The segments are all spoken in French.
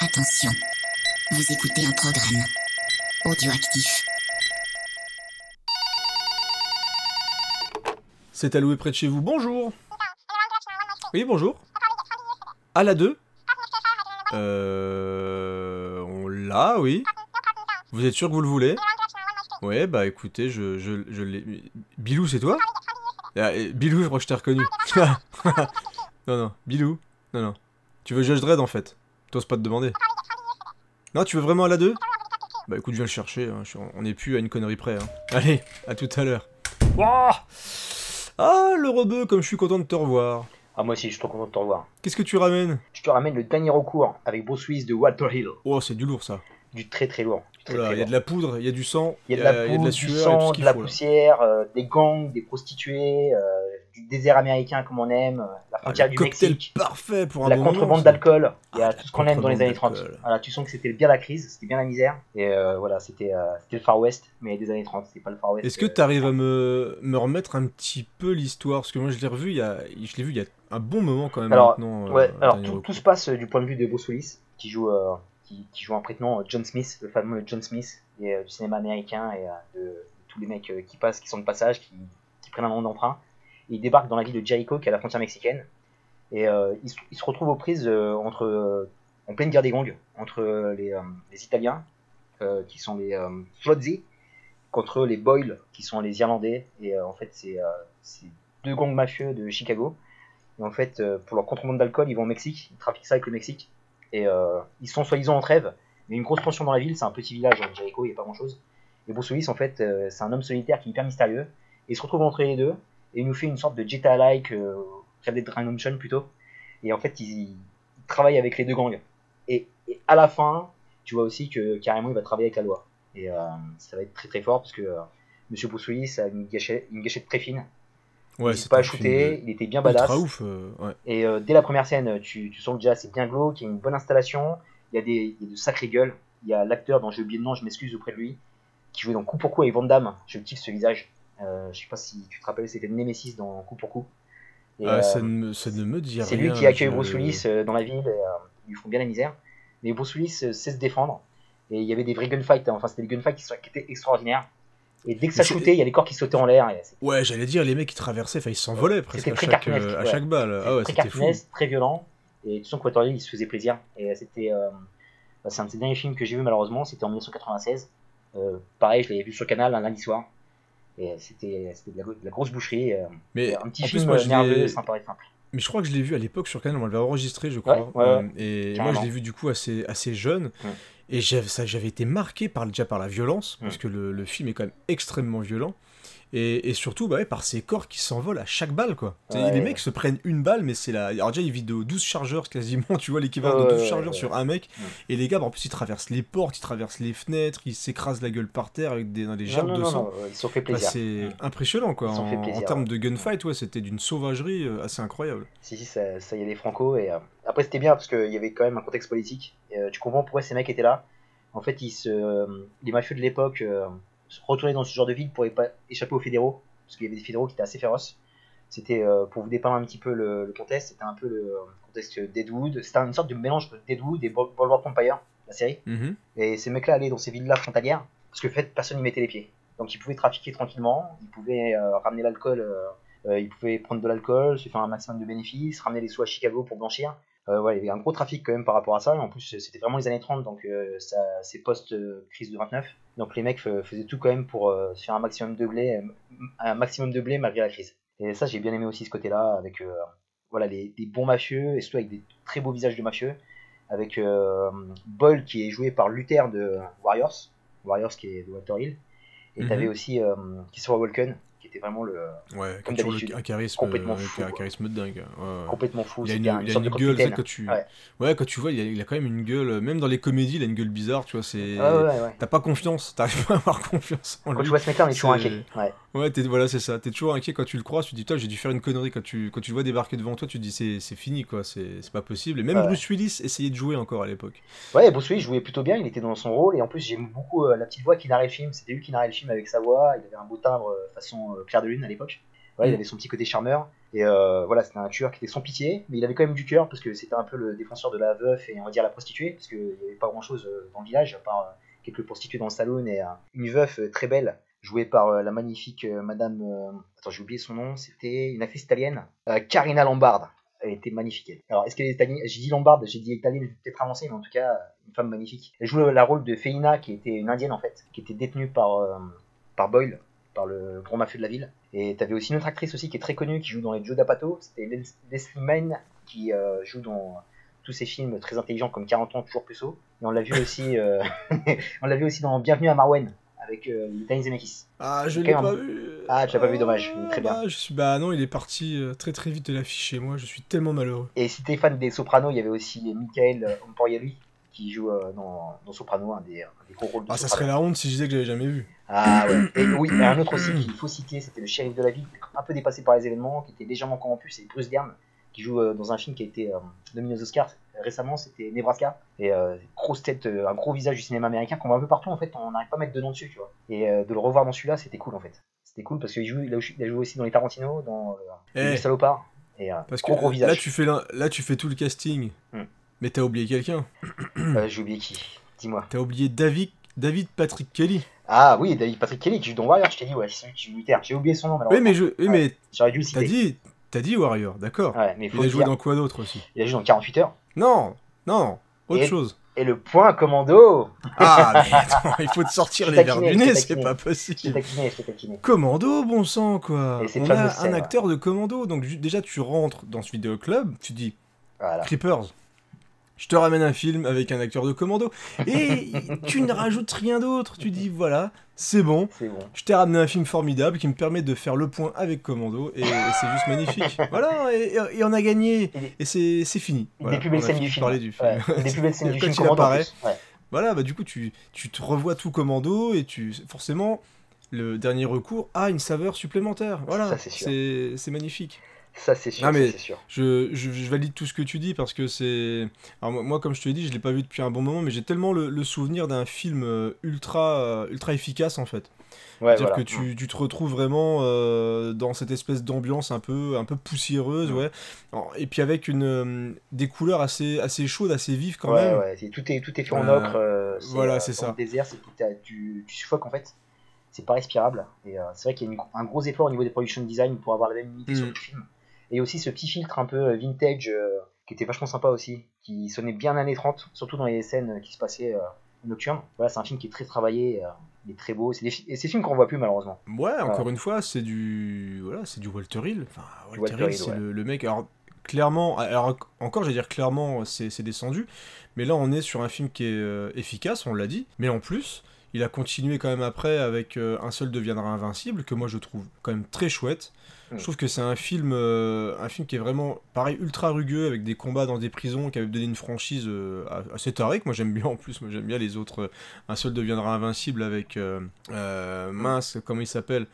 Attention, vous écoutez un programme audioactif. C'est alloué près de chez vous. Bonjour Oui, bonjour À la 2 Euh... On l'a, oui. Vous êtes sûr que vous le voulez? Ouais, bah écoutez, je, je, je l'ai... Bilou, c'est toi? Ah, Bilou, je crois que je t'ai reconnu. non, non, Bilou. Non, non. Tu veux Judge Dredd, en fait? T'oses pas te demander. Non, tu veux vraiment à la 2 Bah écoute, je viens le chercher. hein. On n'est plus à une connerie près. hein. Allez, à tout à l'heure. Ouah ah, le rebeu, comme je suis content de te revoir. Ah, moi aussi, je suis trop content de te revoir. Qu'est-ce que tu ramènes? Je te ramène le dernier recours avec Bruce Willis de Walter Hill. Oh, c'est du lourd ça. Du très très lourd. Du Voilà, très il y a de la poudre, il y a du sang, Il y a de la il y a poudre, de la du sueur, tout sang, de la poussière, euh, des gangs, des prostituées, euh, du désert américain comme on aime, euh, la Ah, frontière du Mexique, parfait pour un la bon contrebande d'alcool. Ah, tout ce qu'on aime dans les années 30. contrebande d'alcool. Voilà, tu sens que c'était bien la crise, c'était bien la misère. Et euh, voilà, c'était euh, le Far West, mais des années 30, c'est pas le Far West. Est-ce que euh, tu arrives à me, me remettre un petit peu l'histoire? Parce que moi je l'ai revu, il y a, je l'ai vu il y a un bon moment quand même Alors, maintenant. Ouais, alors tout, se passe du point de vue de Bruce Willis, qui joue, qui, qui joue un prénom John Smith, le fameux John Smith et, du cinéma américain et de, tous les mecs qui passent, qui sont de passage, qui, qui prennent un nom d'emprunt. Il débarque dans la ville de Jericho, qui est à la frontière mexicaine, et euh, il, se- retrouve aux prises euh, entre, euh, en pleine guerre des gangs, entre les, Italiens, qui sont les Flozzi, contre les Boyle, qui sont les Irlandais, et en fait c'est deux gangs mafieux de Chicago. Et en fait, pour leur contrebande d'alcool, ils vont au Mexique, ils trafiquent ça avec le Mexique. Et ils sont soi-disant en trêve, mais une grosse tension dans la ville, c'est un petit village, hein, Jericho, il n'y a pas grand-chose. Et Bruce en fait, c'est un homme solitaire qui est hyper mystérieux. Et il se retrouve entre les deux, et il nous fait une sorte de Jetta-like, euh, Red Dead Redemption plutôt. Et en fait, il, il travaille avec les deux gangs. Et, et à la fin, tu vois aussi que carrément, il va travailler avec la loi. Et euh, ça va être très très fort, parce que euh, Monsieur Bruce Willis a une gâchette, une gâchette très fine. Ouais, il c'est pas shooter, il était bien badass. ouf. euh, ouais. Et euh, dès la première scène, tu, tu sens que déjà c'est bien glauque, il y a une bonne installation, il y a, des, il y a de sacrées gueules. Il y a l'acteur dont j'ai oublié le nom, je m'excuse auprès de lui, qui jouait dans Coup pour Coup avec Van Damme. Je kiffe ce visage. Euh, je sais pas si tu te rappelles, c'était Nemesis dans Coup pour Coup. Et, Ah, euh, ça, ne me, ça ne me dit rien. c'est lui qui accueille Bruce Willis euh, dans la ville, et, euh, ils lui font bien la misère. Mais Bruce Willis euh, sait se défendre, et il y avait des vrais gunfights, hein. enfin c'était des gunfights qui, étaient extraordinaires. Et dès que ça shootait, il y a les corps qui sautaient en l'air. Ouais, j'allais dire, les mecs qui traversaient, enfin ils s'envolaient presque à chaque, euh, à ouais. chaque balle. Ah ouais, très c'était fou. très violent. Et que Walter Hill, il se faisait plaisir. Et c'était, euh, bah, c'est un de ses derniers films que j'ai vu malheureusement. C'était en 1996. Euh, pareil, je l'avais vu sur Canal un lundi soir. Et c'était, c'était de, la, de la grosse boucherie. euh, Mais un petit film plus, moi, euh, nerveux, sympa et simple. Mais je crois que je l'ai vu à l'époque sur Canal, on l'avait enregistré, je crois. Ouais, ouais, Euh, ouais. et moi, je l'ai vu du coup assez, assez jeune. Ouais. Et j'avais, été marqué par, déjà par la violence, parce Ouais. que le, le film est quand même extrêmement violent. Et, et surtout, bah ouais, par ces corps qui s'envolent à chaque balle, quoi. Ouais. Les mecs se prennent une balle, mais c'est la. Alors, déjà, ils vident 12 chargeurs quasiment, tu vois, l'équivalent de 12 ouais, chargeurs sur un mec. Et les gars, bah, en plus, ils traversent les portes, ils traversent les fenêtres, ils s'écrasent la gueule par terre avec des, dans des gerbes de sang. Bah, plaisir. c'est impressionnant, quoi. En, plaisir, en termes de gunfight, ouais, c'était d'une sauvagerie euh, assez incroyable. Si, si, ça, ça y allait franco. Et euh, après, c'était bien parce qu'il y avait quand même un contexte politique. Et, euh, tu comprends pourquoi ces mecs étaient là. En fait, ils se, les mafieux de l'époque euh, se retournaient dans ce genre de ville pour échapper aux fédéraux. Parce qu'il y avait des fédéraux qui étaient assez féroces. C'était, euh, pour vous dépeindre un petit peu le, le contexte, c'était un peu le euh, contexte Deadwood. C'était une sorte de mélange de Deadwood et Boulevard Empire, la série. Mhm. Et ces mecs-là allaient dans ces villes-là frontalières, parce que en fait, personne n'y mettait les pieds. Donc ils pouvaient trafiquer tranquillement, ils pouvaient euh, ramener l'alcool, euh, ils pouvaient prendre de l'alcool, se faire un maximum de bénéfices, ramener les sous à Chicago pour blanchir. Euh, ouais, il y avait un gros trafic quand même par rapport à ça, et en plus c'était vraiment les années 30, donc euh, ça, c'est post-crise de 29. Donc les mecs faisaient tout quand même pour euh, se faire un maximum de blé, euh, un maximum de blé malgré la crise. Et ça j'ai bien aimé aussi ce côté-là, avec euh, voilà, les, des bons mafieux, et surtout avec des très beaux visages de mafieux avec euh, Boyle qui est joué par Luther de Warriors, Warriors qui est de Walter Hill, et Mhm. t'avais aussi Christopher Walken était vraiment le Ouais, Comme toujours le- un charisme, Complètement euh, fou, un charisme de dingue. ouais, complètement fou, Il a une, il a une gueule, quand tu... Ouais. Ouais, quand tu vois, il a, il a quand même une gueule, euh, même dans les comédies, il a une gueule bizarre, tu vois, c'est... Ouais, ouais, ouais. T'as pas confiance, t'arrives pas à avoir confiance en Quand lui. tu vois ce mec-là, on est toujours inquiet. Ouais. Ouais, t'es- voilà, c'est ça. T'es toujours inquiet quand tu le crois. Tu te dis, putain, j'ai dû faire une connerie. Quand tu, quand tu le vois débarquer devant toi, tu te dis, c'est fini, quoi. C'est c'est pas possible. Et même Ouais. Bruce Willis essayait de jouer encore à l'époque. Ouais, Bruce Willis jouait plutôt bien, il était dans son rôle, et en plus j'aime beaucoup euh, la petite voix qui narrait le film. C'était lui qui narrait le film avec sa voix, il avait un beau timbre euh, façon euh, Claire de Lune à l'époque. Voilà, il Mm. avait son petit côté charmeur. Et voilà, c'était un tueur qui était sans pitié, mais il avait quand même du cœur parce que c'était un peu le défenseur de la veuf et on va dire la prostituée, parce qu'il n'y avait pas grand chose dans le village, à part quelques prostituées dans le salon et une veuf euh, très belle, jouée par euh, la magnifique euh, Madame. euh, Attends, j'ai oublié son nom, c'était une actrice italienne, Carina Lombard. Elle était magnifique. Alors, est-ce qu'elle est italienne? J'ai dit Lombard, j'ai dit italienne, peut-être avancer, mais en tout cas, une femme magnifique. Elle joue le rôle de Feina, qui était une indienne en fait, qui était détenue par, par Boyle, par le grand mafieux de la ville. Et t'avais aussi une autre actrice aussi qui est très connue, qui joue dans les Joe d'Apato, c'était Les- Leslie Mann, qui joue dans tous ces films très intelligents comme 40 ans toujours plus haut. Et on l'a vu aussi, on l'a vu aussi dans Bienvenue à Marwen avec euh, Danny Zemeckis. Ah, je l'ai pas vu. Ah, tu l'as pas vu, dommage. Est très bien. Bah, je suis... bah non, il est parti euh, très très vite de l'affiche moi. Je suis tellement malheureux. Et si t'es fan des Sopranos, il y avait aussi Michael Imperioli qui joue euh, dans, dans Soprano, un des, un des gros rôles de Ah, ça serait la honte si je disais que j'avais jamais vu. Ah ouais. Et oui, et un autre aussi qu'il faut citer, c'était le shérif de la ville, un peu dépassé par les événements, qui était légèrement corrompu, c'est Bruce Dern, qui joue euh, dans un film qui a été nominé aux Oscars récemment, c'était Nebraska. Et euh, grosse tête, euh, un gros visage du cinéma américain qu'on voit un peu partout en fait, on n'arrive pas à mettre de nom dessus, tu vois. Et euh, de le revoir dans celui-là, c'était cool en fait. C'était cool parce qu'il joue, il a, il a joué aussi dans les Tarantino, dans Eh, Les Salopards. Et parce que gros gros visage. là tu fais là tu fais tout le casting. Hmm. Mais t'as oublié quelqu'un. J'ai oublié qui? Dis-moi. T'as oublié David David Patrick Kelly. Ah oui, David Patrick Kelly qui joue dans Warrior, je t'ai dit, ouais, c'est celui qui joue Luther. J'ai oublié son nom, Oui, malheureusement. mais je oui, mais J'aurais dû le t'as citer. dit t'as dit Warrior, d'accord. Ouais, mais il faut Il a joué dire. dans quoi d'autre aussi? Il a joué dans 48 heures. Non, non, autre Et- chose. Et le point commando Ah, mais attends, il faut te sortir les verres du nez, c'est pas Je t'ai possible. taquiné, je t'ai taquiné. Commando, bon sang, quoi. Et On a un scène, acteur de commando, donc déjà tu rentres dans ce vidéoclub, tu dis Voilà. Creepers, je te ramène un film avec un acteur de commando, et tu ne rajoutes rien d'autre, tu dis voilà, c'est bon, je t'ai ramené un film formidable qui me permet de faire le point avec commando, et, et c'est juste magnifique. Voilà, et, et on a gagné, Et- c'est fini. Voilà, des plus belles scènes du film. parler du film. Ouais, des plus belles scènes du film apparaît. Ouais. Voilà, bah du coup, tu, tu te revois tout commando et tu forcément le dernier recours a une saveur supplémentaire. Voilà, c'est magnifique. Ça, c'est sûr. Ah, mais- ça, c'est sûr. Je, je, je valide tout ce que tu dis parce que c'est. Alors, moi, comme je te l'ai dit, je l'ai pas vu depuis un bon moment, mais j'ai tellement le, le souvenir d'un film euh, ultra, euh, ultra efficace en fait. Ouais, C'est-à-dire voilà. que tu, tu te retrouves vraiment euh, dans cette espèce d'ambiance un peu, un peu poussiéreuse, Mm. ouais. Et puis avec une, euh, des couleurs assez, assez chaudes, assez vives quand ouais, même. ouais, tout est tout est fait en ocre. euh, voilà, c'est ça. le désert, tu, tu suffoques en fait. C'est pas respirable. Et c'est vrai qu'il y a une- un gros effort au niveau des production design pour avoir la même unité sur Mm. le film. Et aussi ce petit filtre un peu euh, vintage euh, qui était vachement sympa aussi, qui sonnait bien années 30, surtout dans les scènes qui se passaient euh, nocturnes. Voilà, c'est un film qui est très travaillé, euh, il est très beau. C'est des, fi- et c'est des films qu'on voit plus malheureusement. Ouais, encore une fois, c'est du voilà, c'est du Walter Hill. Enfin, Walter, Walter Hill, c'est ouais. le, le mec. Alors clairement, alors encore, j'allais dire clairement, c'est c'est descendu. Mais là, on est sur un film qui est euh, efficace, on l'a dit. Mais en plus, il a continué quand même après avec euh, Un seul deviendra invincible, que moi je trouve quand même très chouette. Mm. Je trouve que c'est un film, euh, un film qui est vraiment, pareil, ultra rugueux, avec des combats dans des prisons, qui avait donné une franchise euh, assez tarée, que moi j'aime bien en plus, moi j'aime bien les autres. un seul deviendra invincible avec, mince, comment il s'appelle?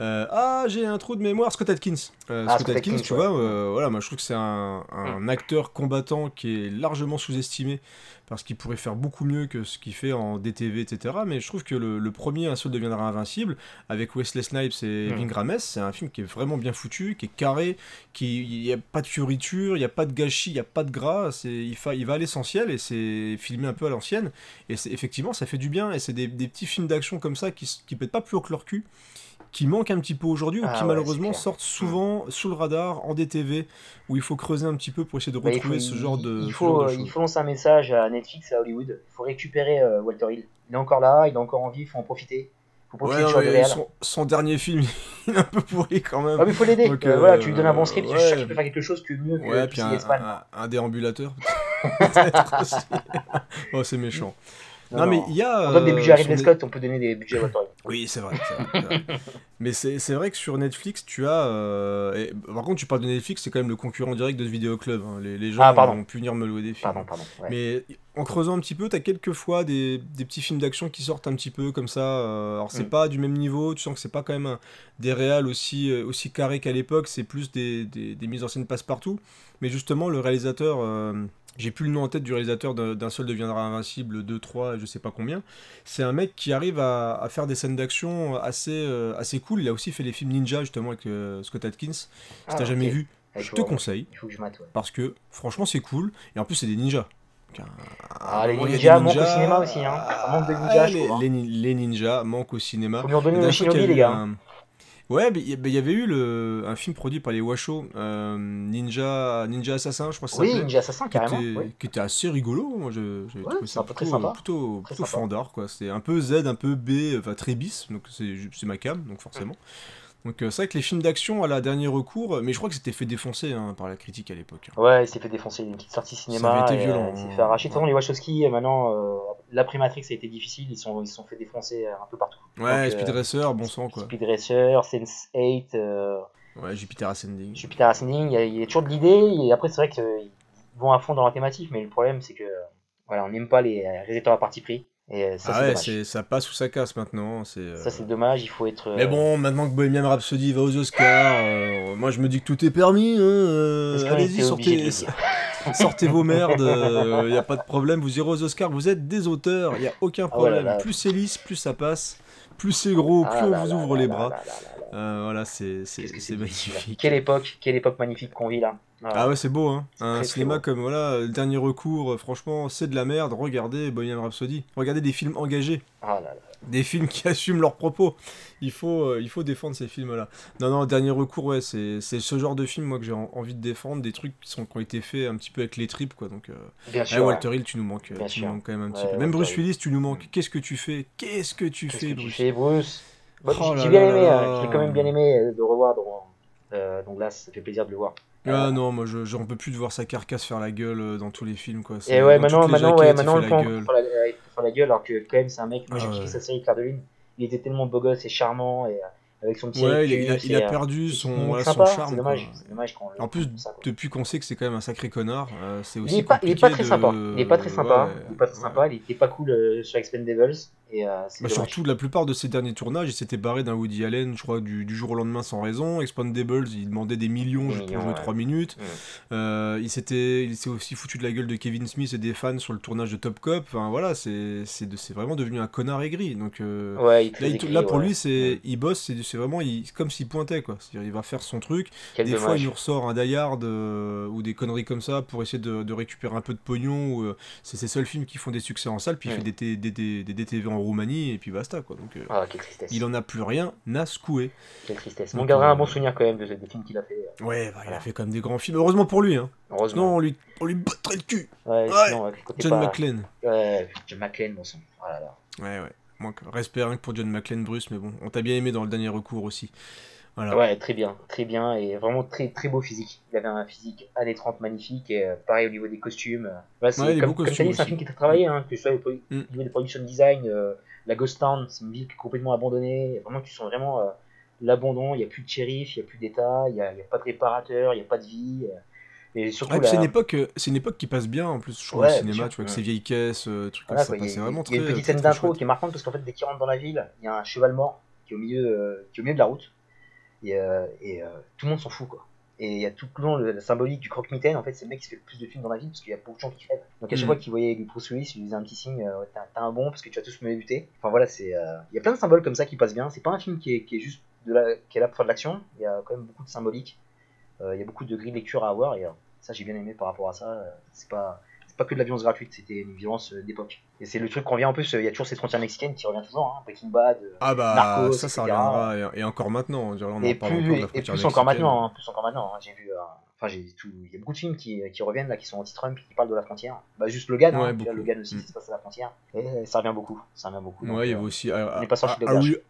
Euh, ah, j'ai un trou de mémoire, Scott Atkins. Euh, Ah, Scott, Scott Atkins, Atkins, tu ouais. vois, euh, voilà, moi je trouve que c'est un, un acteur combattant qui est largement sous-estimé parce qu'il pourrait faire beaucoup mieux que ce qu'il fait en DTV, etc. Mais je trouve que le, le premier, Un seul deviendra invincible, avec Wesley Snipes et Mm. Ving Rhames, c'est un film qui est vraiment bien foutu, qui est carré, qui il n'y a pas de fioriture, il n'y a pas de gâchis, il n'y a pas de gras, c'est, il, fa- il va à l'essentiel et c'est filmé un peu à l'ancienne. Et effectivement, ça fait du bien. Et c'est des, des petits films d'action comme ça qui, qui pètent pas plus haut que leur cul, qui manquent un petit peu aujourd'hui ou Ah qui ouais, malheureusement sortent souvent sous le radar en DTV, où il faut creuser un petit peu pour essayer de Bah, retrouver faut- ce genre de, il faut, de choses. il faut lancer un message à Netflix, à Hollywood. Il faut récupérer euh, Walter Hill. Il est encore là, il est encore en vie, il faut en profiter. Faut profiter Ouais, de son, son dernier film, il est un peu pourri quand même. Ah, mais il faut l'aider. Donc, Euh, euh, voilà, tu lui donnes un bon script, tu qu'il peut faire quelque chose que mieux que puis un, un- un déambulateur. oh, c'est méchant. Non, mais il y a. On donne des euh, budgets à Ridley Scott, on peut donner des budgets à Walter Hill. Oui, c'est vrai. mais c'est vrai que sur Netflix, tu as. euh, et- par contre, tu parles de Netflix, c'est quand même le concurrent direct de ce vidéoclub. hein. Les, les gens Ah, vont pu venir me louer des films. Pardon, pardon. ouais. Mais en creusant un petit peu, t'as quelques fois des, des petits films d'action qui sortent un petit peu comme ça. euh, alors c'est Mm. pas du même niveau, tu sens que c'est pas quand même un- des réals aussi, aussi carrés qu'à l'époque, c'est plus des, des, des mises en scène passe-partout. Mais justement, le réalisateur euh, j'ai plus le nom en tête du réalisateur d'un seul deviendra invincible, 2, 3, je sais pas combien. C'est un mec qui arrive à, à faire des scènes d'action assez, euh, assez cool. Il a aussi fait les films Ninja justement avec euh, Scott Atkins. Si Ah, t'as jamais vu, Ouais, je te vois, conseille Il faut que je ouais. parce que franchement c'est cool. Et en plus c'est des ninjas. Ah, les ninjas manquent au cinéma aussi, hein. Ça manque de ninjas, je les, trouve, hein. les ni- les ninjas manquent au cinéma. Faut lui en donner Shinobi, les gars. un- Ouais, mais il y, avait eu le, un film produit par les Washo, euh, Ninja, Ninja Assassin, je crois que ça Oui, Ninja Assassin, qui, carrément. était, qui était assez rigolo. Moi, Ouais, trouvé ça un peu très plutôt, sympa. plutôt, fandard, quoi. C'est un peu Z, un peu B, enfin très bis, donc c'est ma cam, donc forcément. Donc euh, c'est vrai que les films d'action à la dernier recours, mais je crois que c'était fait défoncer hein, par la critique à l'époque. hein. Ouais, il s'est fait défoncer une petite sortie cinéma. avait été et, violent, euh, il s'est hein. fait arracher. De toute façon, les Wachowski, euh, maintenant, euh, l'après Matrix a été difficile. Ils sont, ils se sont fait défoncer euh, un peu partout. Ouais, Donc, Speed euh, Racer, bon sang quoi. Speed Racer, Sense8, euh, Ouais, Jupiter Ascending. Jupiter Ascending. Il y, a, il y a toujours de l'idée. Et après, c'est vrai qu'ils vont à fond dans la thématique. Mais le problème, c'est que voilà, on n'aime pas les réalisateurs à parti pris. Et ça, ah ouais, ça passe ou ça casse maintenant. Euh, Ça, c'est dommage. Il faut être. euh, Mais bon, maintenant que Bohemian Rhapsody va aux Oscars, euh, moi je me dis que tout est permis. Hein, Allez-y, sortez, sortez vos merdes. Il n'y a pas de problème. Vous irez aux Oscars. Vous êtes des auteurs. Il n'y a aucun Ah là, problème. là. Plus c'est lisse, plus ça passe. Plus c'est gros, Ah plus on vous ouvre les bras. Euh, voilà, c'est magnifique. Quelle époque, quelle époque magnifique qu'on vit là? Ah ouais, c'est beau, hein. Un très, cinéma comme voilà, le dernier recours, euh, franchement, c'est de la merde. Regardez Bohemian Rhapsody. Regardez des films engagés. Ah là là. des films qui assument leurs propos. Il faut, euh, il faut défendre ces films-là. Non, non, dernier recours, ouais, c'est c'est ce genre de film, moi, que j'ai en- envie de défendre, des trucs qui, sont, qui ont été faits un petit peu avec les tripes, quoi. Donc, euh, Bien eh, sûr. ouais. Walter Hill, tu nous manques, euh, Bien tu sûr. nous manques quand même un petit peu. Même Bruce. Willis, tu nous manques. Qu'est-ce que tu fais? Qu'est-ce que tu Qu'est-ce fais, que tu Bruce? fais, Bruce? Oh J'ai bien aimé, j'ai quand même bien aimé de revoir euh, donc là, ça fait plaisir de le voir. Ah Euh, non, moi, je- j'en peux plus de voir sa carcasse faire la gueule euh, dans tous les films, quoi. Et ouais, maintenant, maintenant, ouais, maintenant, fait on la prend gueule. pour la, pour la gueule, alors que quand même, c'est un mec. Moi, j'ai Ah kiffé ouais. sa série Claire de Lune. Il était tellement beau gosse et charmant et euh, avec son petit. Ouais, il a, il perdu son, une voilà, sympa, son charme. C'est dommage, dommage quand le En plus, ça, depuis qu'on sait que c'est quand même un sacré connard, euh, c'est aussi Il est pas, il est pas très de- sympa. Il est pas très sympa. Ouais, il est pas très sympa. Il était pas cool euh, sur Expendables et euh, Bah, surtout, la plupart de ses derniers tournages, il s'était barré d'un Woody Allen, je crois, du, du jour au lendemain sans raison. Expandables, il demandait des millions Des juste pour jouer ouais. 3 minutes. Euh, il s'était il s'est aussi foutu de la gueule de Kevin Smith et des fans sur le tournage de Top Cop. Enfin voilà, c'est c'est de- c'est vraiment devenu un connard aigri. Donc euh, Ouais, il est là, très il- écrit, là, pour ouais. lui, c'est Mm. il bosse, c'est c'est vraiment il- comme s'il pointait quoi. C'est-à-dire, il va faire son truc. Quel Des fois, il nous ressort un Die Hard euh, ou des conneries comme ça pour essayer de, de récupérer un peu de pognon. ou, euh, c'est ses seuls films qui font des succès en salle, puis il Mm. fait des, des, des- des DTV en Roumanie et puis basta quoi. Donc euh, Ah, quelle tristesse. il en a plus rien à secouer. Quelle tristesse. Donc, On gardera euh, un bon souvenir quand même de, des films qu'il a fait. euh, Ouais, bah, il a fait quand même des grands films. Heureusement pour lui, hein. Sinon, Heureusement. on lui, on lui battrait le cul. Ouais, Ouais. sinon, John pas- McClane. Ouais, John McClane, bon sang. Oh là là. Ouais, ouais. Respect rien que pour John McClane, Bruce, mais bon, on t'a bien aimé dans le dernier recours aussi. Voilà. Ouais, très bien, très bien, et vraiment très très beau physique. Il avait un physique années 30 magnifique, et euh, pareil au niveau des costumes. Voilà, c'est Ouais, comme, c'est un film qui est très travaillé, hein, que ce soit au Mm. au niveau des production design, euh, la Ghost Town, c'est une ville qui est complètement abandonnée. Vraiment, tu sens vraiment euh, l'abandon. Il n'y a plus de shérif, il n'y a plus d'État, il n'y a, pas de réparateur, il n'y a pas de vie. et surtout, Ouais, puis c'est une époque, c'est une époque qui passe bien en plus, je trouve, Ouais, au cinéma, tu vois, avec Mm. ses vieilles caisses, trucs Voilà, comme ça, passait vraiment il y a une très, petite très, scène très d'intro qui est marquante parce qu'en fait, dès qu'il rentre dans la ville, il y a un cheval mort qui est au milieu, qui est au milieu de la route. Et, euh, et, euh, tout le monde s'en fout, quoi. Et il y a tout le long le- la symbolique du croque-mitaine. En fait, c'est le mec qui fait le plus de films dans la ville parce qu'il y a beaucoup de gens qui crèvent. Donc à chaque Mhm. fois qu'il voyait du Bruce Willis, il lui faisait un petit signe euh, t'as un bon parce que tu vas tous me buter. Enfin voilà, c'est. euh, Il y a plein de symboles comme ça qui passent bien. C'est pas un film qui est, qui est juste de la, qui est là pour faire de l'action. Il y a quand même beaucoup de symbolique. Euh, il y a beaucoup de grilles de lecture à avoir et ça j'ai bien aimé par rapport à ça. C'est pas pas que de la violence gratuite, c'était une violence euh, d'époque. Et c'est le truc qu'on revient en plus, euh, il y a toujours cette frontière mexicaine qui revient toujours, hein, Breaking Bad. euh, Ah bah, Narcos, ça, ça etc. reviendra, et, et encore maintenant, on et en plus, encore et frontière plus encore maintenant, hein, plus encore maintenant. hein, j'ai vu, enfin j'ai tout, il y a beaucoup de films qui, qui reviennent là, qui sont anti-Trump, qui parlent de la frontière. Bah juste Logan, Ouais, hein. Logan aussi, Mm. ça se passe à la frontière. Et ça revient beaucoup, ça revient beaucoup. donc, Ouais, il y euh, avait aussi euh.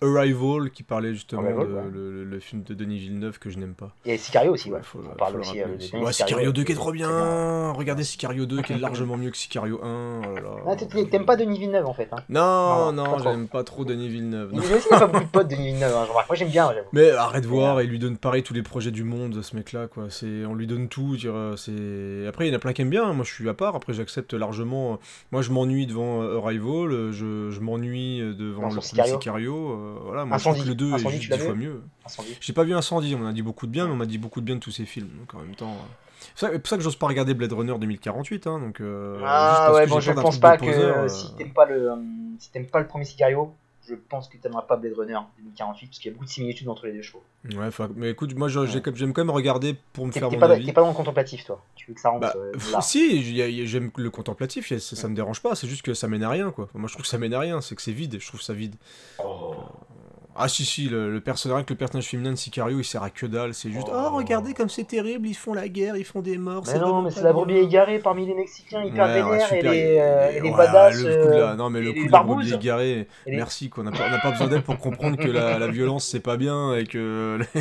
Arrival qui parlait justement Arrival, de ouais. le, le- le film de Denis Villeneuve que je n'aime pas. A Sicario aussi, ouais. Faut, on parle le aussi, euh, aussi. Ouais, Sicario 2 qui est trop bien. Regardez Sicario 2 qui est largement mieux que Sicario 1. Oh là là. Ah, t'aimes pas Denis Villeneuve en fait. Hein. Non, Non, non, j'aime pas trop Denis Villeneuve. A aussi il y a pas beaucoup de potes de Denis Villeneuve, hein. Moi j'aime bien. Mais arrête de voir et lui donne pareil tous les projets du monde, ce mec-là, quoi. C'est, lui donne tout. Dire, euh, c'est... Après, il y en a plein qui aiment bien. hein. Moi, je suis à part. Après, j'accepte largement. Moi, je m'ennuie devant euh, Arrival. euh, Je, je m'ennuie euh, devant le Sicario. Sicario. euh, voilà, moi, Incendie. je trouve que le 2 Incendie, est juste l'as 10 vu fois mieux. Incendie. J'ai pas vu Incendie. On a dit beaucoup de bien, mais on m'a dit beaucoup de bien de tous ces films. Donc, en même temps. euh, C'est pour ça que j'ose pas regarder Blade Runner 2048. Hein, donc, euh, Ah ouais, bon, je pense pas que euh, si t'aimes pas le, euh, si t'aimes pas le premier Sicario, je pense que t'aimeras pas Blade Runner 2048 parce qu'il y a beaucoup de similitudes entre les deux chevaux. Ouais, mais écoute, moi j'aime quand même regarder pour me faire mon pas, avis. t'es pas dans le contemplatif, toi. Tu veux que ça rentre Bah, euh, là. si, j'aime le contemplatif, ça, ça me dérange pas, c'est juste que ça mène à rien quoi. Moi je trouve que ça mène à rien, c'est que c'est vide, je trouve ça vide. Oh. Ah si si, le, le personnage, le personnage féminin de Sicario il sert à que dalle, c'est juste Oh. oh regardez comme c'est terrible, ils font la guerre, ils font des morts. Mais non, mais c'est la brebis égarée parmi les Mexicains, hyper Ouais, ouais, vénères et super, les, euh, et les ouais, badass. le coup de la- euh, non mais le coup de la brebis barbouzes. égarée, les- merci quoi, on n'a pas, besoin d'elle pour comprendre que la, la violence c'est pas bien et que,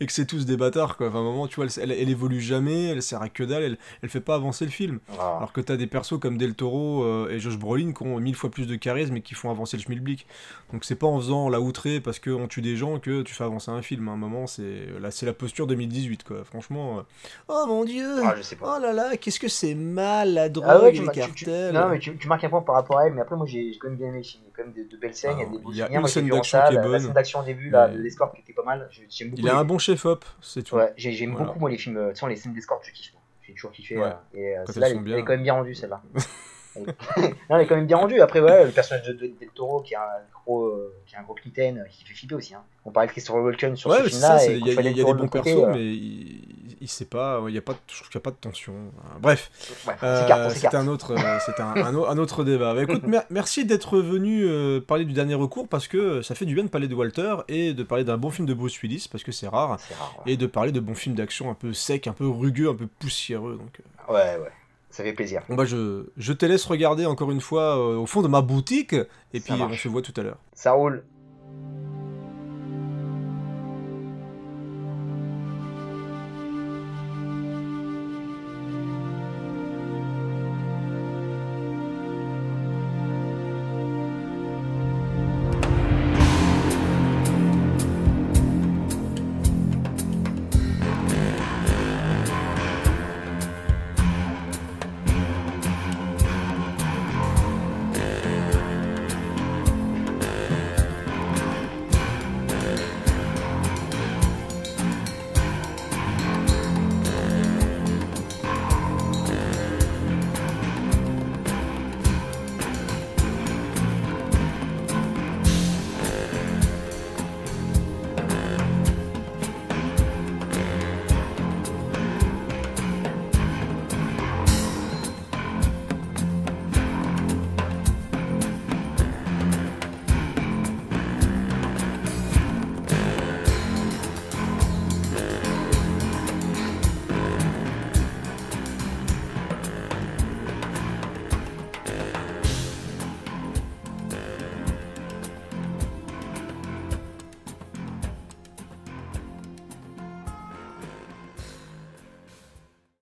et que c'est tous des bâtards quoi. Enfin, à un moment tu vois, elle, elle, elle évolue jamais, elle sert à que dalle, elle, elle fait pas avancer le film. Ah. Alors que t'as des persos comme Del Toro euh, et Josh Brolin qui ont mille fois plus de charisme et qui font avancer le schmilblick. Donc c'est pas en faisant la outrée parce qu'on tue des gens que tu fais avancer un film. À un moment, c'est c'est la posture 2018 quoi. Franchement, euh, oh mon dieu, Ah, je sais pas. oh là là, qu'est-ce que c'est mal la drogue, Ah ouais, et tu, les m'as- tu- tu- cartels. non, mais tu, marques un point par rapport à elle, mais après, moi j'ai j'ai quand même bien aimé. Il y a quand même de, de belles scènes, il y a des beaux il y a une scène d'action qui est salle, La bonne. scène d'action au début, là, Mais- l'escorte qui était pas mal. J'ai- J'aime beaucoup. Il a les- un bon chef-op, c'est tout. Ouais, j'ai- j'aime Voilà. beaucoup moi les films, euh, tu sais, les scènes d'escorte, je kiffe. J'ai toujours kiffé. Ouais. euh, et euh, celle-là, elle est quand même bien rendue, celle-là. non, elle est quand même bien rendue. Après, ouais, le personnage de, de Del Toro qui est un gros, euh, qui est un gros cliten, euh, qui fait flipper aussi. Hein. On parlait de Christopher Walken sur Ouais, ce film-là. il y, a- y a des de bons côté, persos, euh, mais il, il sait pas, il y a pas, je trouve qu'il n'y a pas de tension. Bref, ouais, Euh, s'écarte. un autre, euh, un, un au- un autre débat. Bah, écoute, mer- merci d'être venu parler du dernier recours parce que ça fait du bien de parler de Walter et de parler d'un bon film de Bruce Willis parce que c'est rare C'est rare. Ouais, et de parler de bons films d'action un peu secs, un peu rugueux, un peu poussiéreux. Donc, ouais. ouais. Ça fait plaisir. bah je, je te laisse regarder encore une fois euh, au fond de ma boutique et Ça puis on se voit tout à l'heure. Ça roule.